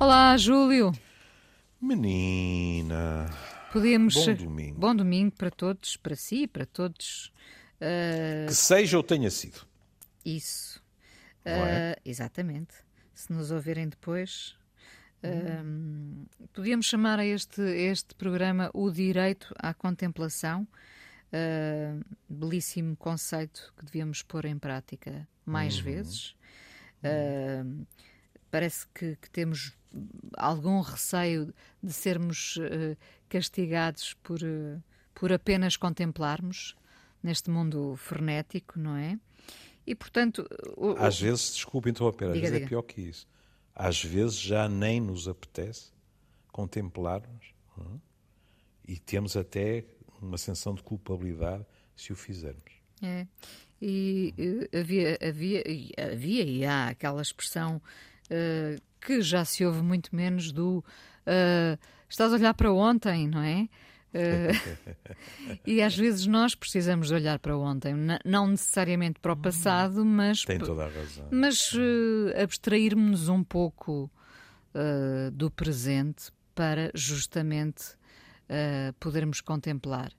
Olá, Júlio. Menina. Podíamos. Bom domingo. Bom domingo para todos, para si, para todos. Uh, Que seja ou tenha sido. Isso. Não é? Uh, exatamente. Se nos ouvirem depois. uh, podíamos chamar a este, este programa o direito à contemplação. Uh, belíssimo conceito que devíamos pôr em prática mais vezes. Uh, parece que, que temos algum receio de sermos uh, castigados por, uh, por apenas contemplarmos neste mundo frenético, não é? E portanto. o- o- Às vezes, desculpe interromper, às Diga, vezes é diga. pior que isso. Às vezes já nem nos apetece contemplarmos é? e temos até uma sensação de culpabilidade se o fizermos. É. E eh, havia, havia, havia e há aquela expressão eh, que já se ouve muito menos do eh, estás a olhar para ontem, não é? Eh, e às vezes nós precisamos de olhar para ontem, não necessariamente para o passado, mas, Tem toda a razão. mas eh, abstrairmos um pouco eh, do presente para justamente podermos contemplar.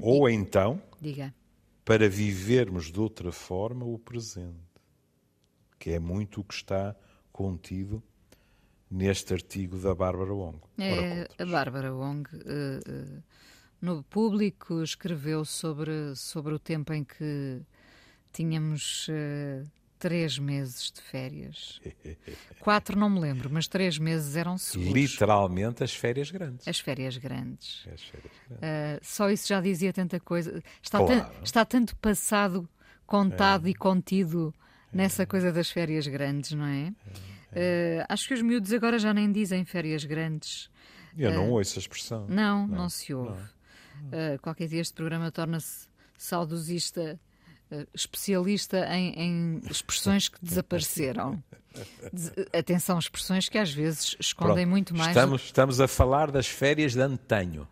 Ou então, diga. para vivermos de outra forma o presente, que é muito o que está contido neste artigo da Bárbara Wong. É, a Bárbara Wong, eh, eh, no público, escreveu sobre, sobre o tempo em que tínhamos eh, três meses de férias. Quatro não me lembro, mas três meses eram seguros. Literalmente as férias grandes. As férias grandes. As férias grandes. Eh, só isso já dizia tanta coisa. Está, Claro. está tanto passado, contado e contido nessa coisa das férias grandes, não é? Eh, acho que os miúdos agora já nem dizem férias grandes. Eu não ouço a expressão. Não, não, se ouve. Uh, qualquer dia este programa torna-se saudosista, uh, especialista em, em expressões que desapareceram. Des- atenção, expressões que às vezes escondem Pronto, muito mais. Estamos, estamos a falar das férias de antanho.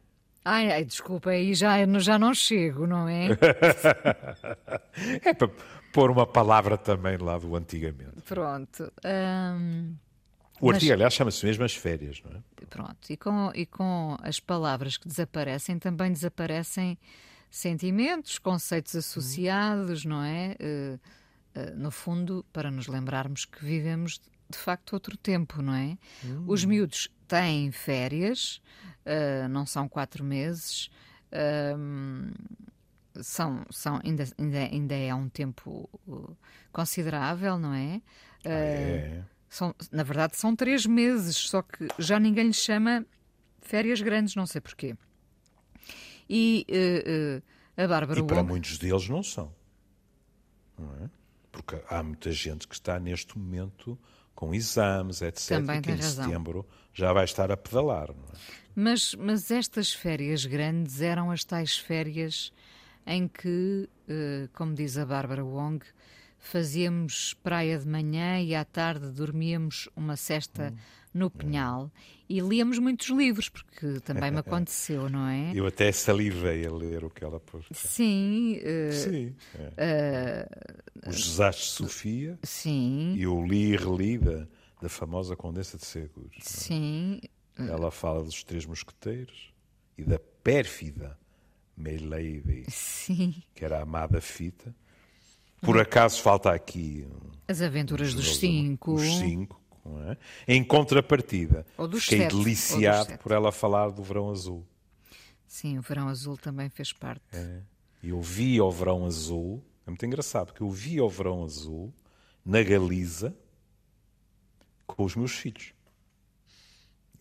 Ai, ai, desculpa, aí já, já não chego, não é? É para pôr uma palavra também lá do antigamente. Pronto. hum, O Mas- artigo, aliás, chama-se mesmo as férias, não é? Pronto, e com, e com as palavras que desaparecem, também desaparecem sentimentos, conceitos associados, não é? Eh, eh, no fundo, para nos lembrarmos que vivemos de facto outro tempo, não é? Os miúdos têm férias, eh, não são quatro meses, ahm, são, são, ainda, ainda, ainda é um tempo uh, considerável, não é? É. São, na verdade, são três meses, só que já ninguém lhe chama férias grandes, não sei porquê. E eh, eh, a Bárbara E para Wong, muitos deles não são. Não é? Porque há muita gente que está neste momento com exames, etc. Também que em razão. setembro já vai estar a pedalar. Não é? mas, mas estas férias grandes eram as tais férias em que, eh, como diz a Bárbara Wong, fazíamos praia de manhã e à tarde dormíamos uma cesta Hum. no pinhal e líamos muitos livros, porque também me aconteceu, não é? Eu até salivei a ler o que ela pôs. Sim, eh, Sim. é. Os desastres de Sofia sim, e eu li e reli da, da famosa Condensa de Seguros. sim. Ela fala dos Três Mosqueteiros e da pérfida Milady, Sim, que era a amada fita. Por acaso falta aqui as aventuras dos Os- cinco. Os cinco, não é? Em contrapartida, Ou dos fiquei sete, dos deliciado sete. por ela falar do verão azul. Sim, o Verão Azul também fez parte. É. E eu vi o verão azul, é muito engraçado, porque eu vi o verão azul na Galiza com os meus filhos.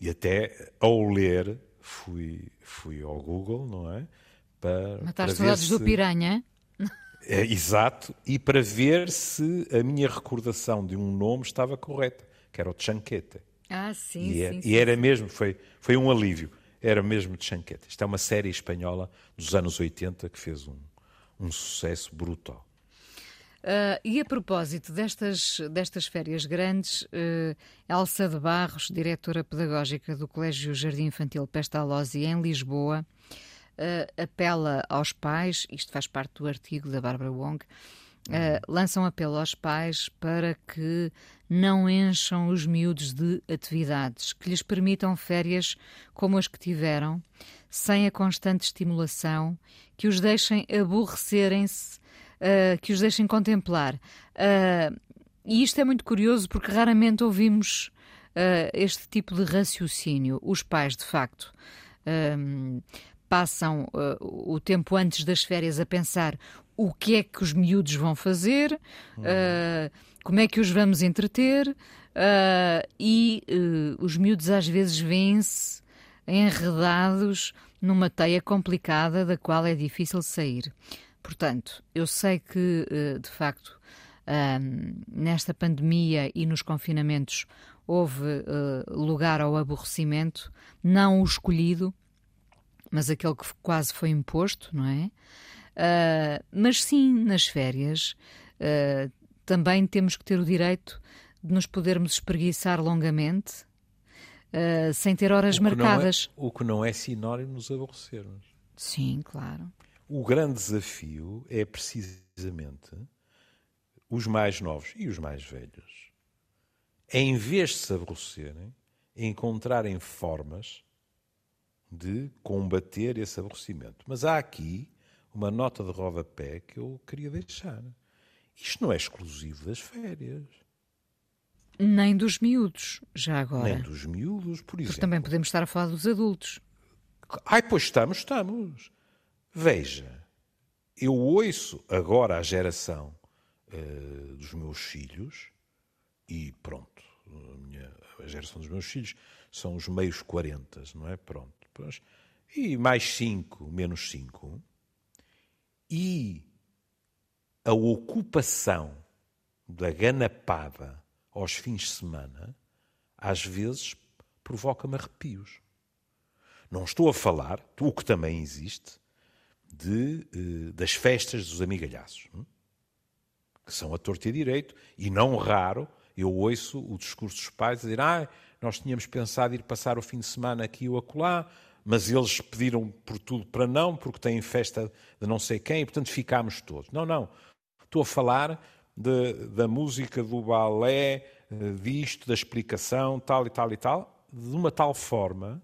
E até ao ler fui, fui ao Google, não é? Para, Matar para saudades ver do Piranha. É, exato, e para ver se a minha recordação de um nome estava correta, que era o Chanquete. Ah, sim, E, é- sim. e era mesmo, foi, foi um alívio, era mesmo de. Isto é uma série espanhola dos anos 80 que fez um, um sucesso brutal. Ah, e a propósito destas, destas férias grandes, eh, Elsa de Barros, diretora pedagógica do Colégio Jardim Infantil Pestalozzi em Lisboa, eh, apela aos pais, isto faz parte do artigo da Bárbara Wong, Uh, lançam apelo aos pais para que não encham os miúdos de atividades, que lhes permitam férias como as que tiveram, sem a constante estimulação, que os deixem aborrecerem-se, uh, que os deixem contemplar. Uh, e isto é muito curioso porque raramente ouvimos este tipo de raciocínio. Os pais, de facto, passam uh, o tempo antes das férias a pensar o que é que os miúdos vão fazer, uh, como é que os vamos entreter, uh, e os miúdos às vezes vêm-se enredados numa teia complicada da qual é difícil sair. Portanto, eu sei que, de facto, nesta pandemia e nos confinamentos houve lugar ao aborrecimento, não o escolhido, mas aquele que quase foi imposto, não é? Uh, mas sim, nas férias uh, também temos que ter o direito de nos podermos espreguiçar longamente, uh, sem ter horas o marcadas. É, o que não é sinónimo de nos aborrecermos. Sim, claro. O grande desafio é precisamente os mais novos e os mais velhos, em vez de se aborrecerem, encontrarem formas de combater esse aborrecimento. Mas há aqui uma nota de rodapé que eu queria deixar. Isto não é exclusivo das férias. Nem dos miúdos, já agora. Nem dos miúdos, por exemplo. Porque também podemos estar a falar dos adultos. Ai, pois estamos, estamos. Veja, eu ouço agora a geração uh, dos meus filhos, e pronto, a, minha, a geração dos meus filhos são os meios 40, não é? Pronto. E mais 5, menos 5, e a ocupação da ganapada aos fins de semana, às vezes, provoca-me arrepios. Não estou a falar, o que também existe, de, eh, das festas dos amigalhaços, hum? que são a torta e a direito, e não raro eu ouço o discurso dos pais a dizer ah, nós tínhamos pensado ir passar o fim de semana aqui ou acolá, mas eles pediram por tudo para não, porque têm festa de não sei quem, e portanto ficámos todos. Não, não. Estou a falar de, da música, do balé, eh, disto, da explicação, tal e tal e tal, de uma tal forma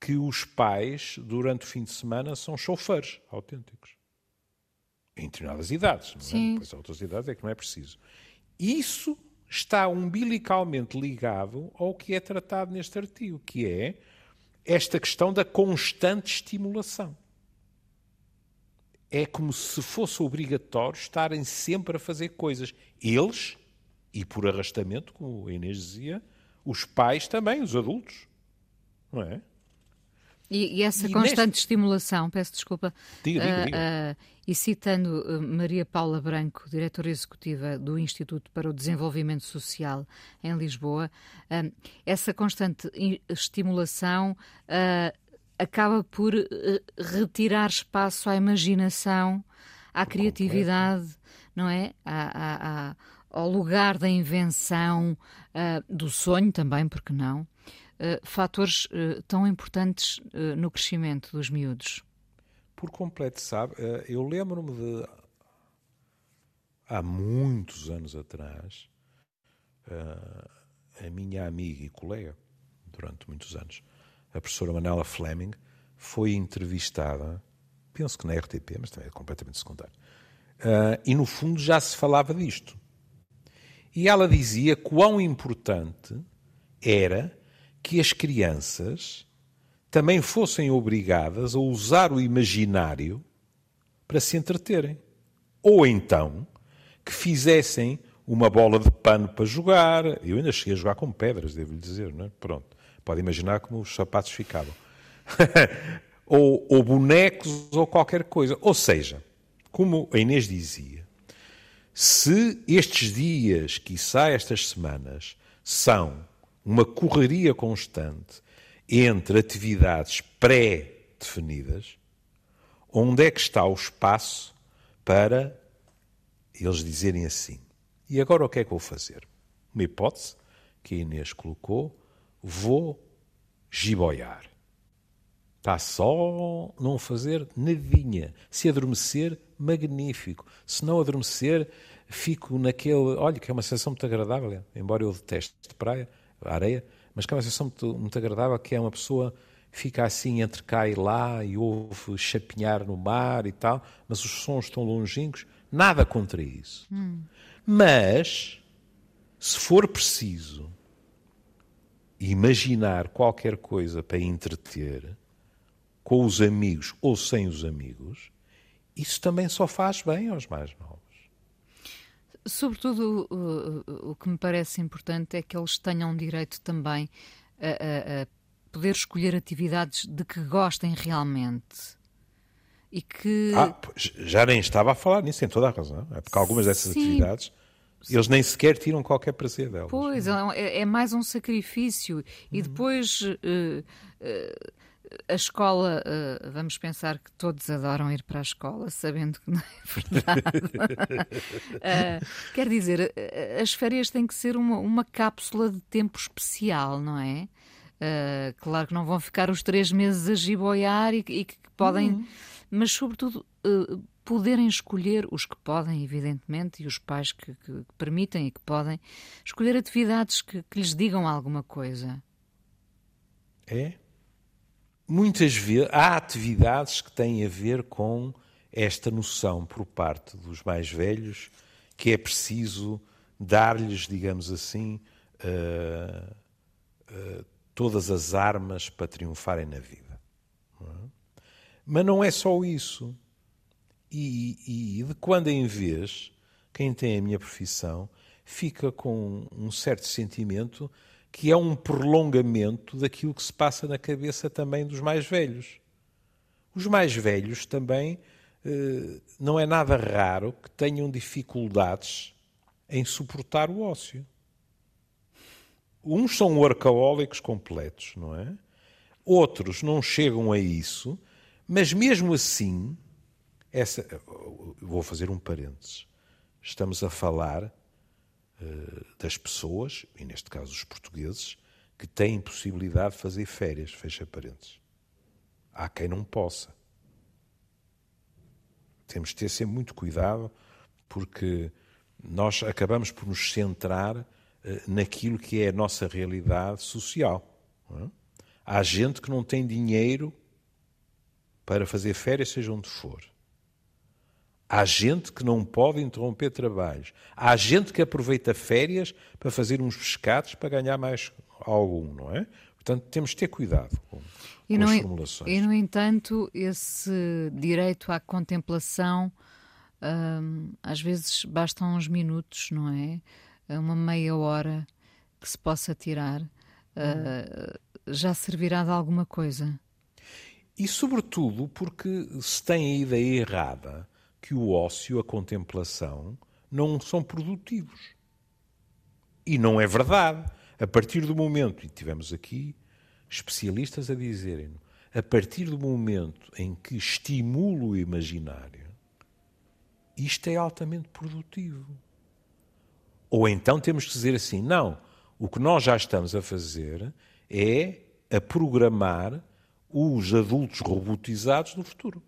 que os pais, durante o fim de semana, são chauffeurs autênticos. Em determinadas idades, não é? Sim. Pois outras idades é que não é preciso. Isso está umbilicalmente ligado ao que é tratado neste artigo, que é esta questão da constante estimulação. É como se fosse obrigatório estarem sempre a fazer coisas. Eles, e por arrastamento, como a Inês dizia, os pais também, os adultos. Não é? E, e essa e constante neste... estimulação, peço desculpa, diga, diga, diga. Uh, uh, e citando uh, Maria Paula Branco, diretora executiva do Instituto para o Desenvolvimento Social em Lisboa, essa constante estimulação acaba por retirar espaço à imaginação, à criatividade, não é? À, à, ao lugar da invenção, do sonho também, porque não? Uh, fatores uh, tão importantes uh, no crescimento dos miúdos? Por completo, sabe? eu lembro-me de há muitos anos atrás, a minha amiga e colega, durante muitos anos, a professora Manela Fleming, foi entrevistada, penso que na RTP, mas também é completamente secundário, e no fundo já se falava disto. E ela dizia quão importante era que as crianças também fossem obrigadas a usar o imaginário para se entreterem. Ou então que fizessem uma bola de pano para jogar. Eu ainda cheguei a jogar com pedras, devo-lhe dizer, não é? Pronto. Pode imaginar como os sapatos ficavam. ou, ou bonecos ou qualquer coisa. Ou seja, como a Inês dizia, se estes dias, quiçá estas semanas, são uma correria constante entre atividades pré-definidas, onde é que está o espaço para eles dizerem assim: e agora o que é que vou fazer? Uma hipótese que a Inês colocou: vou giboiar. Está só não fazer nadinha. Se adormecer, magnífico. Se não adormecer, fico naquele. Olha, que é uma sensação muito agradável, embora eu deteste de areia, mas que é uma sensação muito, muito agradável, que é uma pessoa fica assim entre cá e lá e ouve chapinhar no mar e tal, mas os sons estão longínquos. Nada contra isso. Hum. Mas, se for preciso imaginar qualquer coisa para entreter, com os amigos ou sem os amigos, isso também só faz bem aos mais novos. Sobretudo, o, o que me parece importante é que eles tenham direito também a, a, a poder escolher atividades de que gostem realmente. E que... Ah, já nem estava a falar nisso, tem toda a razão. É porque algumas dessas Sim. atividades eles nem sequer tiram qualquer prazer delas. Pois, é, é, é mais um sacrifício. E depois. Uh, uh, a escola, uh, vamos pensar que todos adoram ir para a escola, sabendo que não é verdade. uh, quer dizer, as férias têm que ser uma, uma cápsula de tempo especial, não é? Uh, claro que não vão ficar os três meses a giboiar e, e que podem, uhum. mas sobretudo poderem escolher, os que podem, evidentemente, e os pais que, que, que permitem e que podem, escolher atividades que, que lhes digam alguma coisa. É? Muitas vezes há atividades que têm a ver com esta noção por parte dos mais velhos que é preciso dar-lhes, digamos assim, uh, uh, todas as armas para triunfarem na vida. Não é? Mas não é só isso. E, e, de quando em vez, quem tem a minha profissão fica com um certo sentimento que é um prolongamento daquilo que se passa na cabeça também dos mais velhos. Os mais velhos também eh, não é nada raro que tenham dificuldades em suportar o ócio. Uns são workaholics completos, não é? Outros não chegam a isso, mas mesmo assim, essa, vou fazer um parênteses. Estamos a falar eh, das pessoas, e neste caso os portugueses, que têm possibilidade de fazer férias, fecha parênteses. Há quem não possa. Temos de ter sempre muito cuidado, porque nós acabamos por nos centrar eh, naquilo que é a nossa realidade social. É? Há gente que não tem dinheiro para fazer férias, seja onde for. Há gente que não pode interromper trabalhos. Há gente que aproveita férias para fazer uns pescados para ganhar mais algum, não é? Portanto, temos de ter cuidado com, e com as formulações. E, no entanto, esse direito à contemplação, hum, às vezes bastam uns minutos, não é? Uma meia hora que se possa tirar, uh, já servirá de alguma coisa. E, sobretudo, porque se tem a ideia errada que o ócio, a contemplação, não são produtivos. E não é verdade. A partir do momento, e tivemos aqui especialistas a dizerem a partir do momento em que estimulo o imaginário, isto é altamente produtivo. Ou então temos que dizer assim: não, o que nós já estamos a fazer é a programar os adultos robotizados do futuro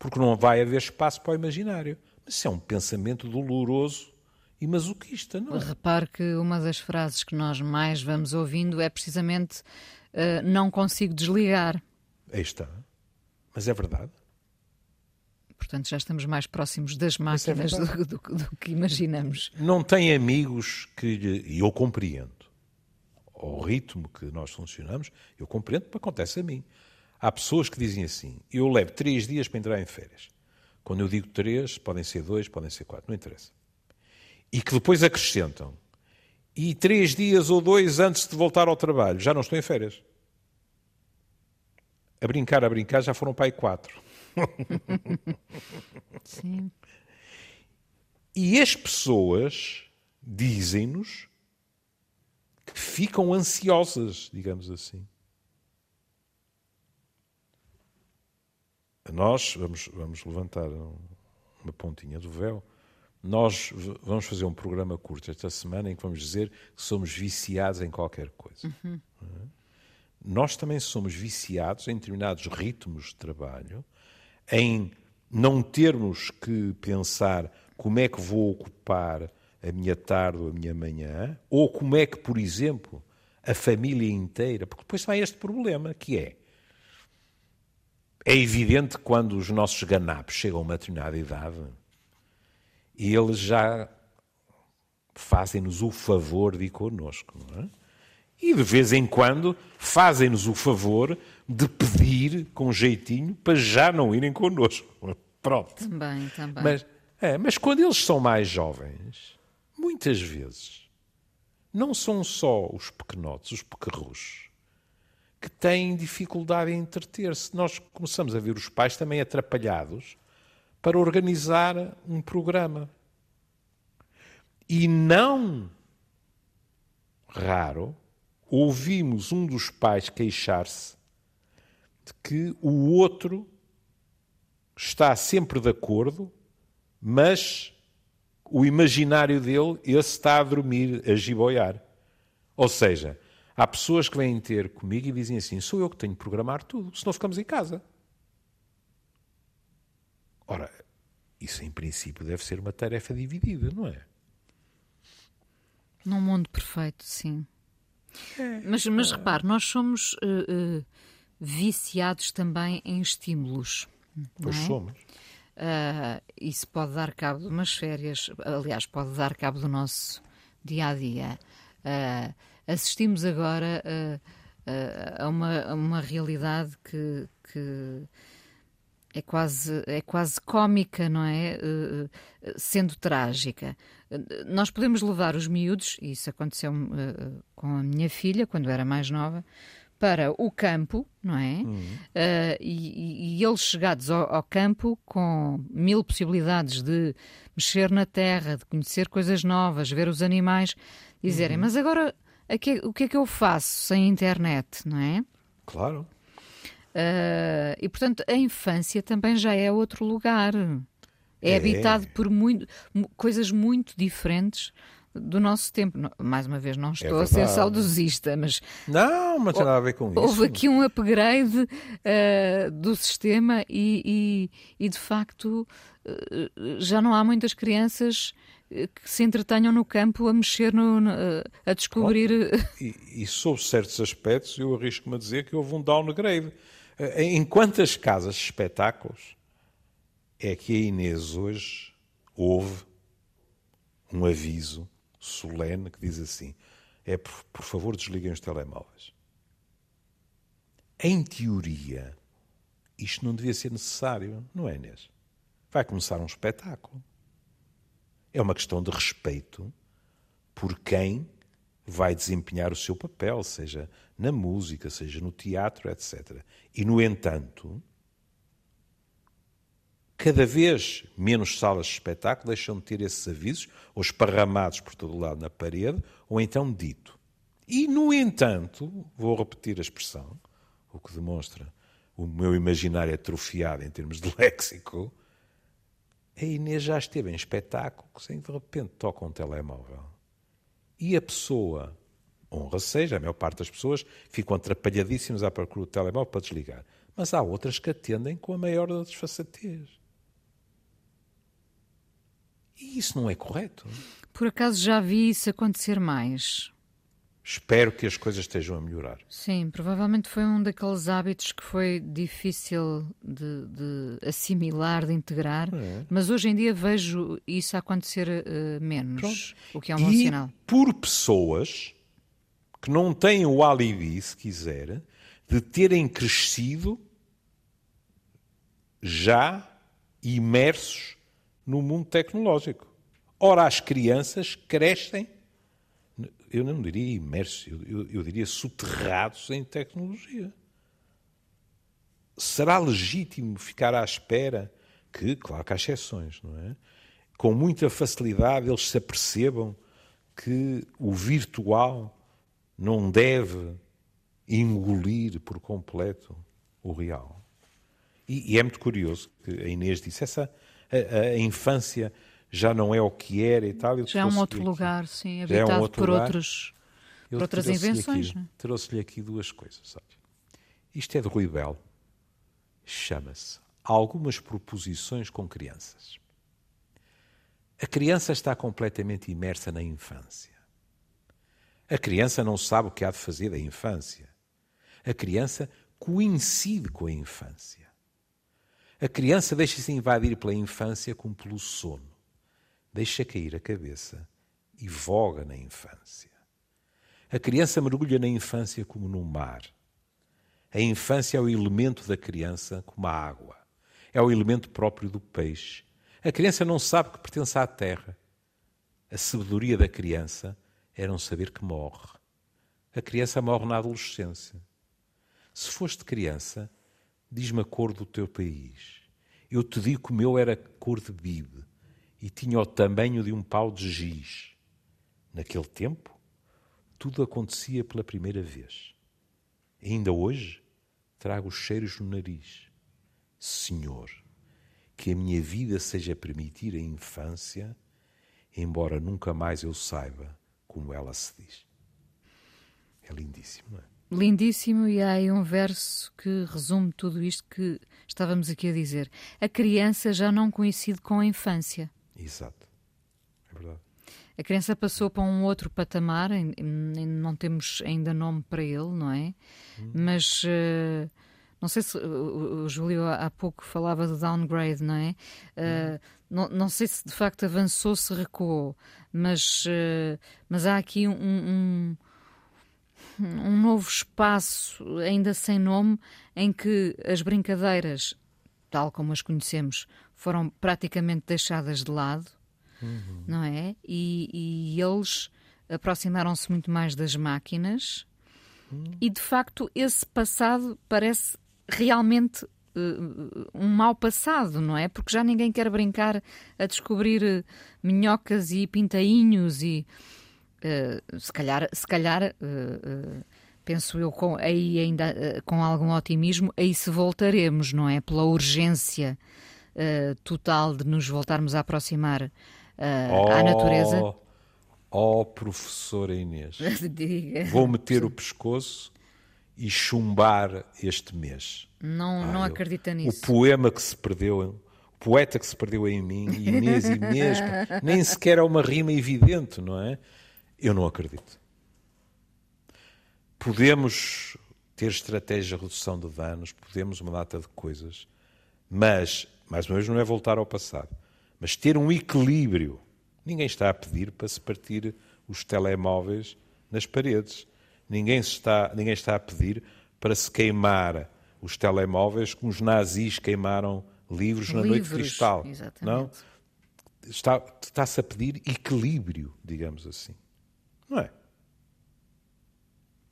porque não vai haver espaço para o imaginário. Mas isso é um pensamento doloroso e masoquista, não é? Repare que uma das frases que nós mais vamos ouvindo é precisamente uh, não consigo desligar. Aí está. Mas é verdade. Portanto, já estamos mais próximos das é máquinas é do, do, do, que imaginamos. Não tem amigos que. E eu compreendo. Ao ritmo que nós funcionamos, eu compreendo porque acontece a mim. Há pessoas que dizem assim: eu levo três dias para entrar em férias. Quando eu digo três, podem ser dois, podem ser quatro, não interessa. E que depois acrescentam: e três dias ou dois antes de voltar ao trabalho, já não estou em férias. A brincar, a brincar, já foram para aí quatro. Sim. E as pessoas dizem-nos que ficam ansiosas, digamos assim. Nós vamos, vamos levantar uma pontinha do véu. Nós vamos fazer um programa curto esta semana em que vamos dizer que somos viciados em qualquer coisa. Uhum. nós também somos viciados em determinados ritmos de trabalho, em não termos que pensar como é que vou ocupar a minha tarde ou a minha manhã, ou como é que, por exemplo, a família inteira, porque depois há este problema que é é evidente que quando os nossos ganapos chegam a uma determinada idade, eles já fazem-nos o favor de ir connosco, não é? E de vez em quando fazem-nos o favor de pedir com jeitinho para já não irem connosco. Pronto. Também, também. Mas, é, mas quando eles são mais jovens, muitas vezes, não são só os pequenotes, os pequerros, que têm dificuldade em entreter-se. Nós começamos a ver os pais também atrapalhados para organizar um programa. E não raro ouvimos um dos pais queixar-se de que o outro está sempre de acordo, mas o imaginário dele, esse está a dormir, a giboiar. Ou seja, há pessoas que vêm ter comigo e dizem assim: sou eu que tenho de programar tudo, senão ficamos em casa. Ora, isso em princípio deve ser uma tarefa dividida, não é? Num mundo perfeito, sim. É. Mas, mas repare, nós somos uh, uh, viciados também em estímulos. Pois é? somos. Uh, isso pode dar cabo de umas férias, aliás, pode dar cabo do nosso dia a dia. Uh, assistimos agora uh, a, uma, a uma realidade que, que é quase, é quase cómica, não é? sendo trágica. Nós podemos levar os miúdos, e isso aconteceu com a minha filha quando era mais nova, para o campo, não é? Uhum. Uh, e, e, eles chegados ao, ao, campo com mil possibilidades de mexer na terra, de conhecer coisas novas, ver os animais, dizerem, uhum. mas agora o que é que eu faço sem internet, não é? Claro. Uh, e portanto a infância também já é outro lugar. É, é. habitado por muito, coisas muito diferentes do nosso tempo. Mais uma vez, não é estou é a ser saudosista, mas. Não, mas tem nada a ver com isso. Houve aqui um upgrade uh, do sistema e, e, e de facto, uh, já não há muitas crianças que se entretenham no campo a mexer, no, no a descobrir. E, e sob certos aspectos, eu arrisco-me a dizer que houve um downgrade. Em quantas casas de espetáculos é que a Inês hoje houve um aviso solene que diz assim: é por, por favor desliguem os telemóveis. Em teoria, isto não devia ser necessário, não é, Inês? Vai começar um espetáculo. É uma questão de respeito por quem vai desempenhar o seu papel, seja na música, seja no teatro, etc. E, no entanto, cada vez menos salas de espetáculo deixam de ter esses avisos, ou esparramados por todo lado na parede, ou então dito. E, no entanto, vou repetir a expressão, o que demonstra o meu imaginário atrofiado em termos de léxico, a Inês já esteve em espetáculo sem de repente toca um telemóvel. E a pessoa, honra seja, a maior parte das pessoas ficam atrapalhadíssimas à procura do telemóvel para desligar. Mas há outras que atendem com a maior desfaçatez. E isso não é correto. Por acaso já vi isso acontecer mais. Espero que as coisas estejam a melhorar. Sim, provavelmente foi um daqueles hábitos que foi difícil de, de assimilar, de integrar, é. mas hoje em dia vejo isso acontecer uh, menos, Pronto. o que é um bom e sinal. Por pessoas que não têm o alibi, se quiser, de terem crescido já imersos no mundo tecnológico. Ora, as crianças crescem, eu não diria imersos, eu, eu diria soterrados em tecnologia. Será legítimo ficar à espera que, claro que há exceções, não é? Com muita facilidade eles se apercebam que o virtual não deve engolir por completo o real. E, e, é muito curioso que a Inês disse essa a, a, infância já não é o que era e tal. Já é um outro lugar, sim, habitado é um por lugar. outros para outras invenções. Aqui, é? Trouxe-lhe aqui duas coisas. Sabe? Isto é de Rui Belo. Chama-se Algumas Proposições com Crianças. A criança está completamente imersa na infância. A criança não sabe o que há de fazer da infância. A criança coincide com a infância. A criança deixa-se invadir pela infância como pelo sono. Deixa cair a cabeça e voga na infância. A criança mergulha na infância como no mar. A infância é o elemento da criança como a água. É o elemento próprio do peixe. A criança não sabe que pertence à terra. A sabedoria da criança é não saber que morre. A criança morre na adolescência. Se foste criança, diz-me a cor do teu país. Eu te digo que o meu era cor de bibe e tinha o tamanho de um pau de giz. Naquele tempo, tudo acontecia pela primeira vez. Ainda hoje, trago os cheiros no nariz. Senhor, que a minha vida seja permitir a infância, embora nunca mais eu saiba como ela se diz. É lindíssimo, não é? Lindíssimo, e há aí um verso que resume tudo isto que estávamos aqui a dizer. A criança já não coincide com a infância. Exato. É verdade. A criança passou para um outro patamar, não temos ainda nome para ele, não é? Hum. Mas uh, não sei se o, Júlio há pouco falava do downgrade, não é? Uh, não, não sei se de facto avançou, se recuou, mas, uh, mas há aqui um, um, um novo espaço, ainda sem nome, em que as brincadeiras, tal como as conhecemos, foram praticamente deixadas de lado uhum. não é? E, e eles aproximaram-se muito mais das máquinas uhum. e de facto esse passado parece realmente uh, um mau passado, não é? Porque já ninguém quer brincar a descobrir uh, minhocas e pintainhos e uh, se calhar, se calhar penso eu com, aí ainda com algum otimismo, aí se voltaremos, não é? Pela urgência total de nos voltarmos a aproximar uh, oh, à natureza. Oh, professora Inês, vou meter o pescoço e chumbar este mês. Não, ah, não acredita nisso. O poema que se perdeu, o poeta que se perdeu em mim, Inês, Inês, nem sequer é uma rima evidente, não é? Eu não acredito. Podemos ter estratégia de redução de danos, podemos uma data de coisas, mas, mais uma vez, não é voltar ao passado mas ter um equilíbrio. Ninguém está a pedir para se partir os telemóveis nas paredes. Ninguém está, ninguém está a pedir para se queimar os telemóveis como os nazis queimaram livros na noite de cristal. Exatamente. Não? Está, está-se a pedir equilíbrio, digamos assim. Não é?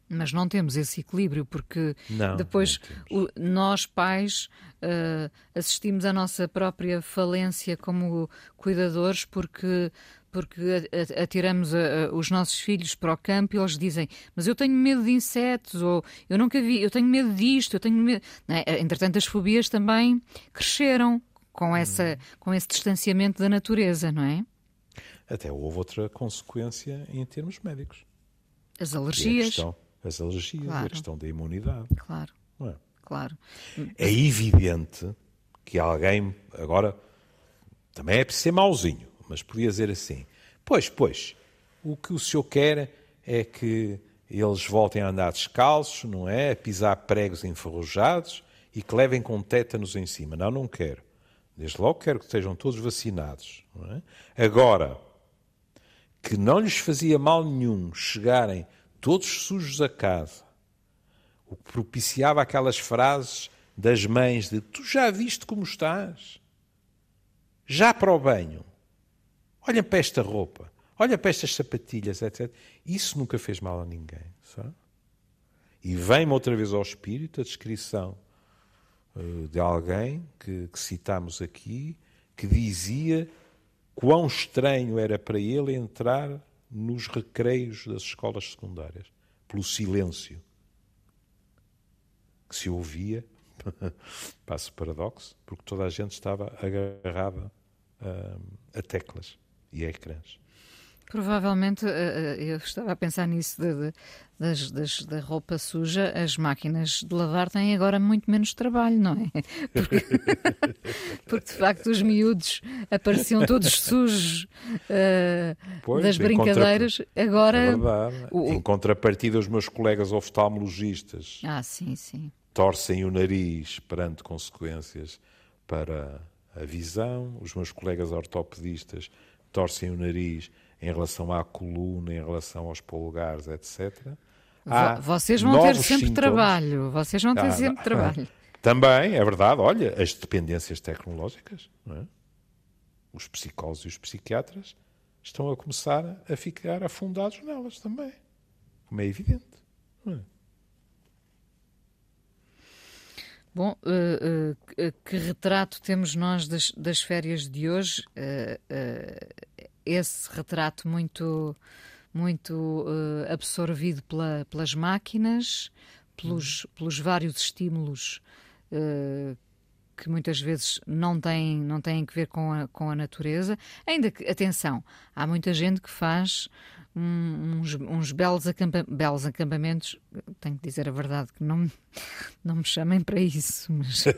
Mas não temos esse equilíbrio, porque não, depois não o, nós, pais, uh, assistimos à nossa própria falência como cuidadores, porque porque atiramos a, a, os nossos filhos para o campo e eles dizem mas eu tenho medo de insetos ou eu nunca vi, eu tenho medo disto, eu tenho medo... É? Entretanto, as fobias também cresceram com, essa, hum. com esse distanciamento da natureza, não é? Até houve outra consequência em termos médicos. As alergias as alergias, claro. a questão da imunidade. Claro. É? Claro. É evidente que alguém, agora, também é preciso ser mauzinho, mas podia dizer assim: pois, pois, o que o senhor quer é que eles voltem a andar descalços, não é? A pisar pregos enferrujados e que levem com tétanos em cima. Não, não quero. Desde logo quero que estejam todos vacinados. É? Agora, que não lhes fazia mal nenhum chegarem todos sujos a casa, o que propiciava aquelas frases das mães de tu já viste como estás? Já para o banho? Olha para esta roupa, olha para estas sapatilhas, etc. Isso nunca fez mal a ninguém. Sabe? E vem-me outra vez ao espírito a descrição uh, de alguém que, que citamos aqui, que dizia quão estranho era para ele entrar nos recreios das escolas secundárias, pelo silêncio que se ouvia, passo paradoxo, porque toda a gente estava agarrada a, a teclas e a ecrãs. Provavelmente, eh, eh, eu estava a pensar nisso de, de, das, das, da roupa suja, as máquinas de lavar têm agora muito menos trabalho, não é? Porque, porque de facto os miúdos apareciam todos sujos uh, pois, das brincadeiras. Contra... Agora. É o... Em contrapartida, os meus colegas oftalmologistas. Ah, sim, sim. Torcem o nariz perante consequências para a visão, os meus colegas ortopedistas torcem o nariz em relação à coluna, em relação aos polegares, etc. Há vocês vão ter sempre sintomas. trabalho. Vocês vão ter ah, sempre trabalho. Também, é verdade. Olha, as dependências tecnológicas, é? os psicólogos e os psiquiatras estão a começar a ficar afundados nelas também. Como é evidente. É? Bom, uh, uh, que retrato temos nós das, das férias de hoje? Uh, esse retrato muito, muito absorvido pela, pelas máquinas, pelos, uhum. pelos vários estímulos que muitas vezes não têm, não têm que ver com a, com a natureza. Ainda que, atenção, há muita gente que faz uns, uns belos, acampa belos acampamentos. Tenho que dizer a verdade que não, não me chamem para isso, mas.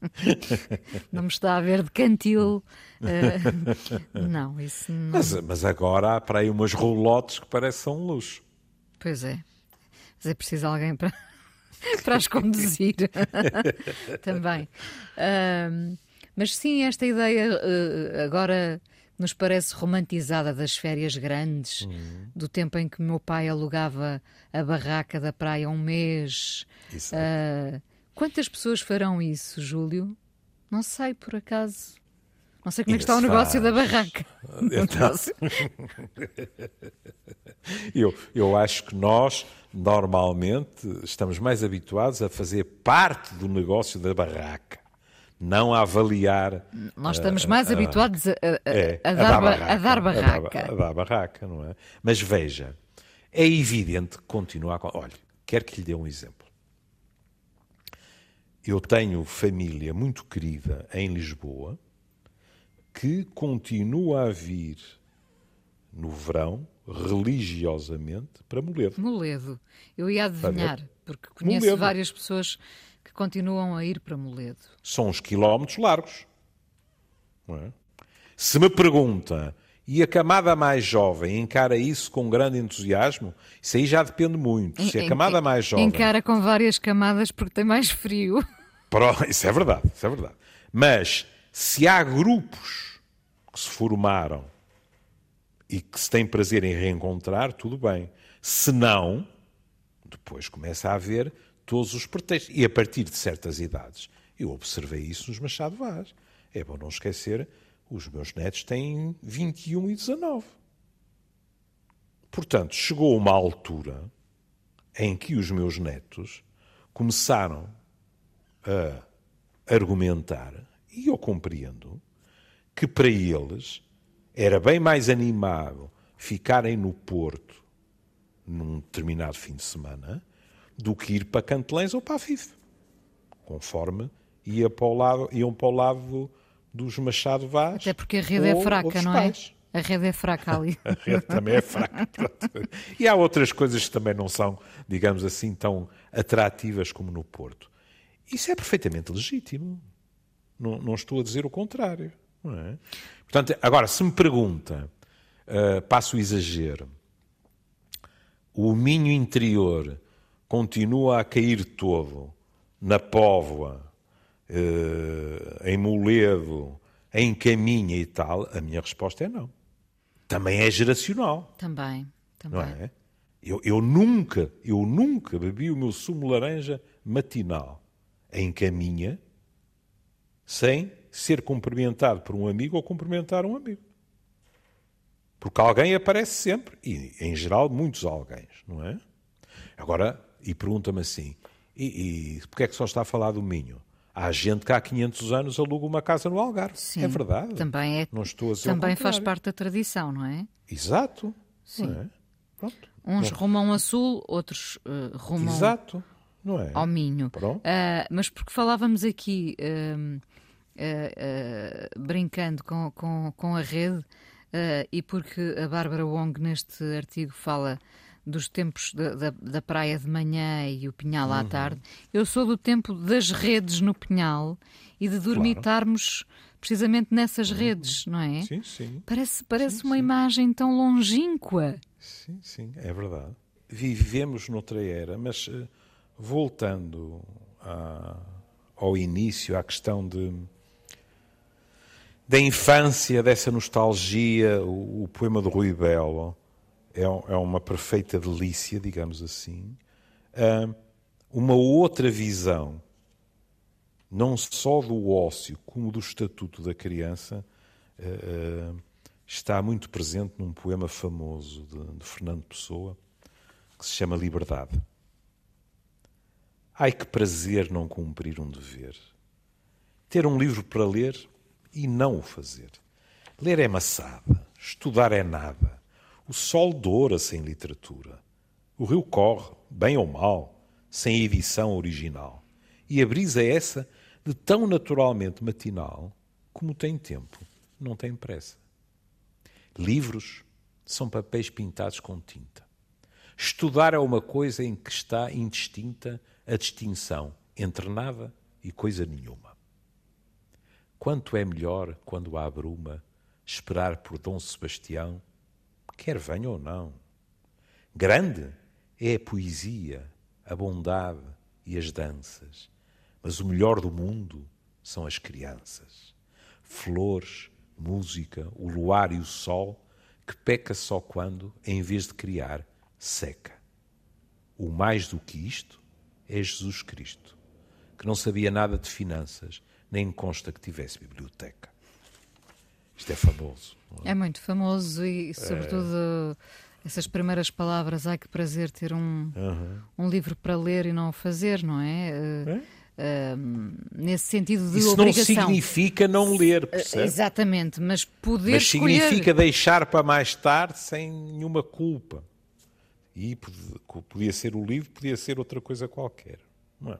não me está a ver de cantil. Uh, não, isso não. Mas, mas, agora há para aí umas roulotes que parecem um luxo. Pois é. Mas é preciso alguém para, para as conduzir. Também. Uh, mas sim, esta ideia uh, agora nos parece romantizada das férias grandes, uhum. do tempo em que meu pai alugava a barraca da praia um mês. Uh, quantas pessoas farão isso, Júlio? Não sei, por acaso. Não sei como é que está o negócio faz. da barraca. eu, eu acho que nós, normalmente, estamos mais habituados a fazer parte do negócio da barraca não a avaliar. Nós estamos mais uh, habituados a, a, é, a, dar, barraca, a, dar, barraca. A, dar barraca, não é? Mas veja, é evidente que continua a. Olha, quero que lhe dê um exemplo. Eu tenho família muito querida em Lisboa que continua a vir no verão religiosamente para Moledo. Moledo. Eu ia adivinhar, porque conheço Moledo. várias pessoas que continuam a ir para Moledo. São uns quilómetros largos. É? Se me pergunta, e a camada mais jovem encara isso com grande entusiasmo, isso aí já depende muito. Se a camada mais jovem. Encara com várias camadas porque tem mais frio. Isso é verdade, isso é verdade. Mas se há grupos que se formaram e que se têm prazer em reencontrar, tudo bem. Se não, depois começa a haver todos os pretextos. E a partir de certas idades, eu observei isso nos Machado Vaz. É bom não esquecer, os meus netos têm 21 e 19. Portanto, chegou uma altura em que os meus netos começaram a argumentar, e eu compreendo, que para eles era bem mais animado ficarem no Porto num determinado fim de semana do que ir para Cantelães ou para a FIF. Conforme ia para o lado, iam para o lado dos Machado Vaz. Até porque a rede é fraca, não é? A rede é fraca ali. a rede também é fraca. e há outras coisas que também não são, digamos assim, tão atrativas como no Porto. Isso é perfeitamente legítimo. Não, não estou a dizer o contrário. É? Portanto, agora, se me pergunta, uh, passo o exagero, o Minho interior continua a cair todo na Póvoa, eh, em Moledo, em Caminha e tal, a minha resposta é não. Também é geracional. Também, também. Não é? Eu, eu nunca, eu nunca bebi o meu sumo laranja matinal em Caminha sem ser cumprimentado por um amigo ou cumprimentar um amigo. Porque alguém aparece sempre, e em geral muitos alguém, não é? Agora, e pergunta-me assim: e, e porquê é que só está a falar do Minho? Há gente que há 500 anos aluga uma casa no Algarve. Sim, é verdade. Também, é, não estou a também faz parte da tradição, não é? Exato. Sim. É? Pronto. Uns não. rumam a sul, outros uh, rumam Exato. Não é? ao Minho. Uh, mas porque falávamos aqui, uh, brincando com, com, com a rede, uh, e porque a Bárbara Wong, neste artigo, fala dos tempos da, da, da, praia de manhã e o pinhal uhum. à tarde. Eu sou do tempo das redes no pinhal e de dormitarmos claro. precisamente nessas uhum. redes, não é? Sim, sim. Parece, parece sim, uma sim. imagem tão longínqua. Sim, sim, é verdade. Vivemos noutra era, mas uh, voltando a, ao início, à questão de da infância, dessa nostalgia, o, o poema de Rui Belo é, é, uma perfeita delícia, digamos assim. Uh, uma outra visão, não só do ócio, como do estatuto da criança, uh, uh, está muito presente num poema famoso de, de Fernando Pessoa, que se chama Liberdade. Ai que prazer não cumprir um dever. Ter um livro para ler e não o fazer. Ler é maçada, estudar é nada. O sol doura sem literatura. O rio corre, bem ou mal, sem edição original. E a brisa é essa de tão naturalmente matinal como tem tempo, não tem pressa. Livros são papéis pintados com tinta. Estudar é uma coisa em que está indistinta a distinção entre nada e coisa nenhuma. Quanto é melhor, quando há bruma, esperar por Dom Sebastião, quer venha ou não. Grande é a poesia, a bondade e as danças, mas o melhor do mundo são as crianças. Flores, música, o luar e o sol, que peca só quando, em vez de criar, seca. O mais do que isto é Jesus Cristo, que não sabia nada de finanças, nem consta que tivesse biblioteca. Isto é famoso. É? é? muito famoso e, sobretudo, é... essas primeiras palavras, ai que prazer ter um, uhum. um livro para ler e não o fazer, não é? é? Uh, nesse sentido de Isso obrigação. não significa não ler, percebe? Exatamente, mas poder Mas escolher... significa deixar para mais tarde sem nenhuma culpa. E podia ser o livro, podia ser outra coisa qualquer. Não é?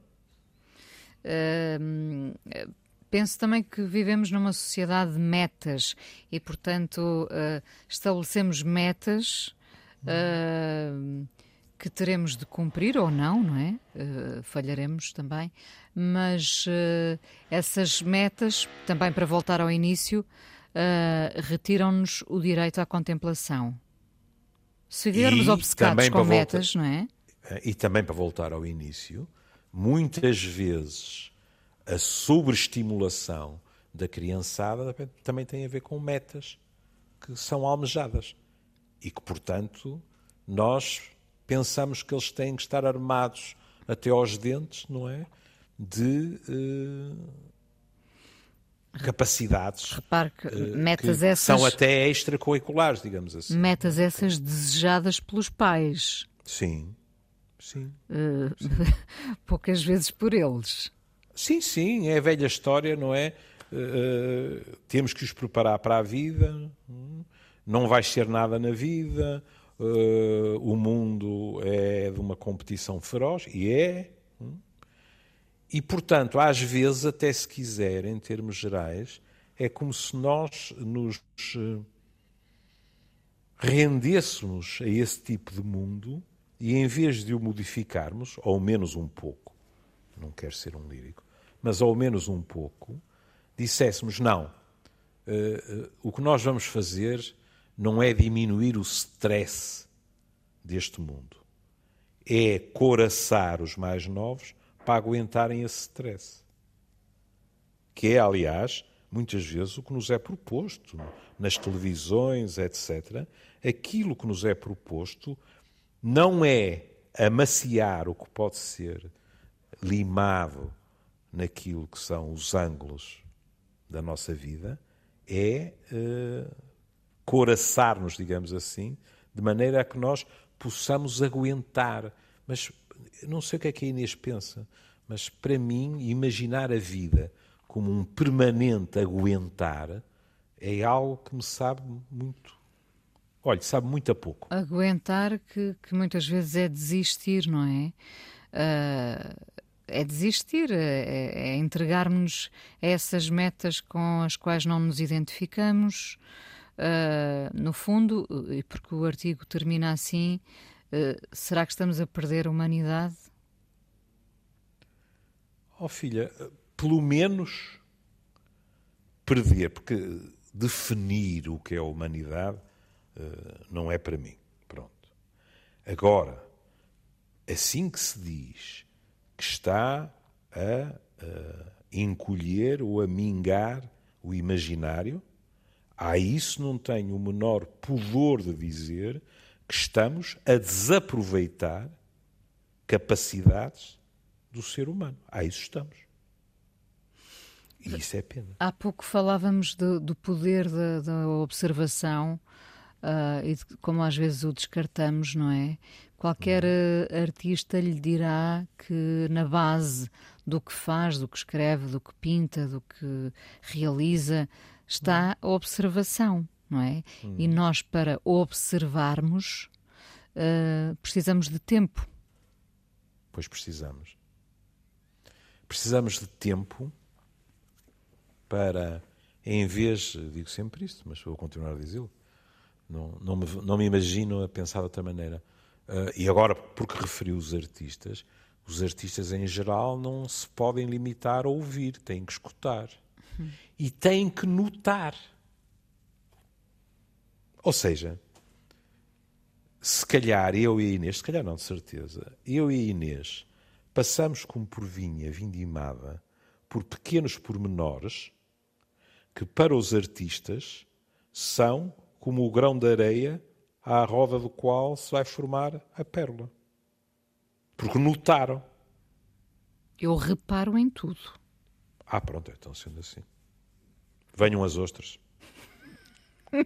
Penso também que vivemos numa sociedade de metas e, portanto, uh, estabelecemos metas uh, que teremos de cumprir ou não, não é? Uh, falharemos também, mas essas metas, também para voltar ao início, retiram-nos o direito à contemplação. Se vivermos obcecados com metas, voltar, não é? E também para voltar ao início, muitas vezes a sobreestimulação da criançada também tem a ver com metas que são almejadas e que, portanto, nós pensamos que eles têm que estar armados até aos dentes, não é? De uh, capacidades. Repare que uh, metas que essas. São até extracurriculares, digamos assim. Metas essas desejadas pelos pais. Sim. Sim. Uh, sim. poucas vezes por eles. Sim, sim, é a velha história, não é? Uh, temos que os preparar para a vida, não vai ser nada na vida, uh, o mundo é de uma competição feroz, e é. E, portanto, às vezes, até se quiser, em termos gerais, é como se nós nos rendêssemos a esse tipo de mundo e em vez de o modificarmos, ao menos um pouco, não quero ser um lírico, mas ao menos um pouco, disséssemos: não, uh, uh, o que nós vamos fazer não é diminuir o stress deste mundo, é coraçar os mais novos para aguentarem esse stress. Que é, aliás, muitas vezes o que nos é proposto nas televisões, etc. Aquilo que nos é proposto não é amaciar o que pode ser limado naquilo que são os ângulos da nossa vida, é uh, coraçar-nos, digamos assim, de maneira a que nós possamos aguentar. Mas não sei o que é que a Inês pensa, mas para mim, imaginar a vida como um permanente aguentar é algo que me sabe muito Olha, sabe muito a pouco. Aguentar que, que muitas vezes é desistir, não é? Uh, é desistir, é, é entregarmos-nos a essas metas com as quais não nos identificamos, Uh, no fundo, e porque o artigo termina assim, uh, será que estamos a perder a humanidade? Oh filha, pelo menos perder, porque definir o que é a humanidade uh, não é para mim. Pronto. Agora, assim que se diz que está a, a encolher ou a mingar o imaginário, a isso não tenho o menor pudor de dizer que estamos a desaproveitar capacidades do ser humano. A isso estamos. E isso é pena. Há pouco falávamos do, do poder da, da observação uh, e de como às vezes o descartamos, não é? Qualquer uh, artista lhe dirá que na base do que faz, do que escreve, do que pinta, do que realiza, está a observação, não é? Hum. E nós, para observarmos, uh, precisamos de tempo. Pois precisamos. Precisamos de tempo para, em vez, digo sempre isto, mas vou continuar a dizê-lo, não, não, me, não me imagino a pensar de outra maneira. Uh, e agora, porque referiu os artistas, os artistas em geral não se podem limitar a ouvir, têm que escutar e têm que notar. Ou seja, se calhar eu e a Inês, se calhar não, de certeza, eu e a Inês passamos como por vinha vindimada por pequenos pormenores que para os artistas são como o grão de areia à roda do qual se vai formar a pérola. Porque notaram. Eu reparo em tudo. Ah, pronto, então sendo assim. Venham as ostras.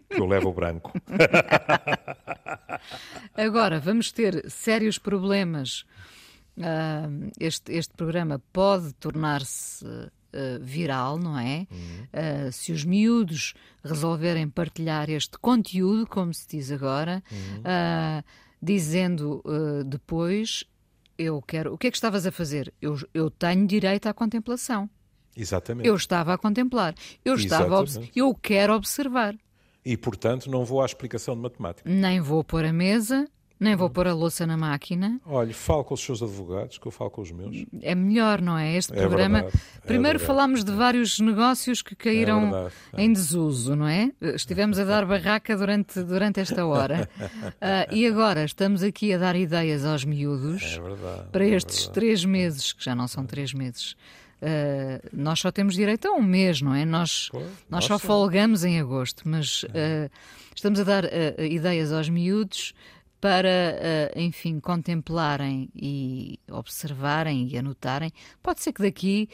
Que eu levo o branco. Agora, vamos ter sérios problemas. Uh, este, este programa pode tornar-se uh, viral, não é? Uhum. Uh, se os miúdos resolverem partilhar este conteúdo, como se diz agora, uhum. dizendo depois: Eu quero. O que é que estavas a fazer? Eu, eu tenho direito à contemplação. Exatamente. Eu estava a contemplar. Eu estava a eu quero observar. E, portanto, não vou à explicação de matemática. Nem vou pôr a mesa, nem vou pôr a louça na máquina. Olhe, falo com os seus advogados, que eu falo com os meus. É melhor, não é? Este é programa. Verdade, é Primeiro é falámos de vários negócios que caíram é verdade, é. em desuso, não é? Estivemos a dar barraca durante, durante esta hora. uh, e agora estamos aqui a dar ideias aos miúdos é verdade, para estes três meses, que já não são três meses Uh, nós só temos direito a um mês, não é? Nós, Pô, nós só folgamos em agosto, mas uh, estamos a dar ideias aos miúdos para, enfim, contemplarem e observarem e anotarem. Pode ser que daqui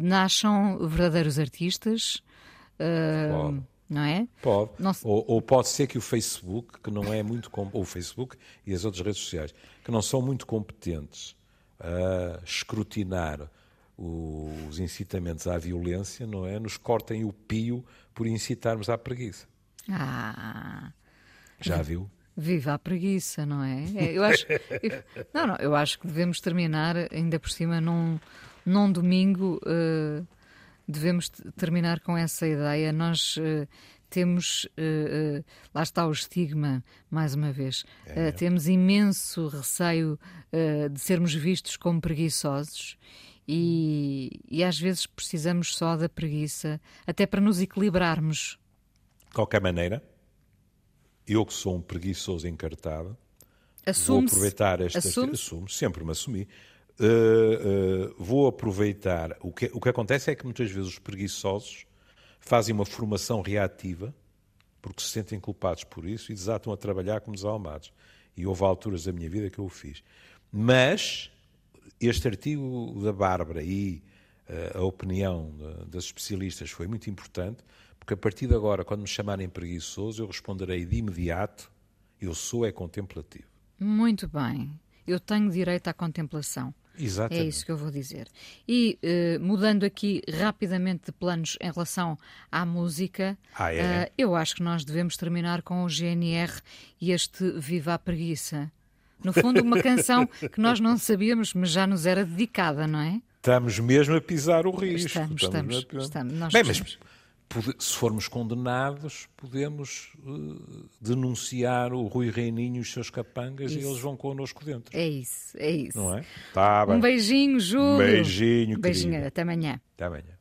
nasçam verdadeiros artistas. Pode. Não é? Pode. Não... Ou, ou, pode ser que o Facebook, que não é muito. ou o Facebook e as outras redes sociais, que não são muito competentes a escrutinar os incitamentos à violência, não é? Nos cortem o pio por incitarmos à preguiça. Ah. Já viu? Viva a preguiça, não é? é eu acho, eu, não, não, eu acho que devemos terminar, ainda por cima, num, num domingo, uh, devemos terminar com essa ideia. Nós uh, temos, uh, lá está o estigma, mais uma vez, é. temos imenso receio de sermos vistos como preguiçosos e, e às vezes precisamos só da preguiça, até para nos equilibrarmos. De qualquer maneira, eu que sou um preguiçoso encartado, vou aproveitar esta. Assumo, sempre me assumi. Uh, uh, vou aproveitar. O que, o que acontece é que muitas vezes os preguiçosos fazem uma formação reativa porque se sentem culpados por isso e desatam a trabalhar como desalmados. E houve alturas da minha vida que eu o fiz. Mas este artigo da Bárbara e uh, a opinião de, das especialistas foi muito importante, porque a partir de agora, quando me chamarem preguiçoso, eu responderei de imediato: eu sou é contemplativo. Muito bem. Eu tenho direito à contemplação. Exatamente. É isso que eu vou dizer. E uh, mudando aqui rapidamente de planos em relação à música, ah, é? uh, eu acho que nós devemos terminar com o GNR e este Viva a Preguiça. No fundo, uma canção que nós não sabíamos, mas já nos era dedicada, não é? Estamos mesmo a pisar o risco. Estamos, estamos. estamos, estamos Bem, mas se formos condenados, podemos uh, denunciar o Rui Reininho e os seus capangas isso. e eles vão connosco dentro. É isso, é isso. Não é? Tá um beijinho, Júlio. Um beijinho, Beijinho, até amanhã. Até amanhã.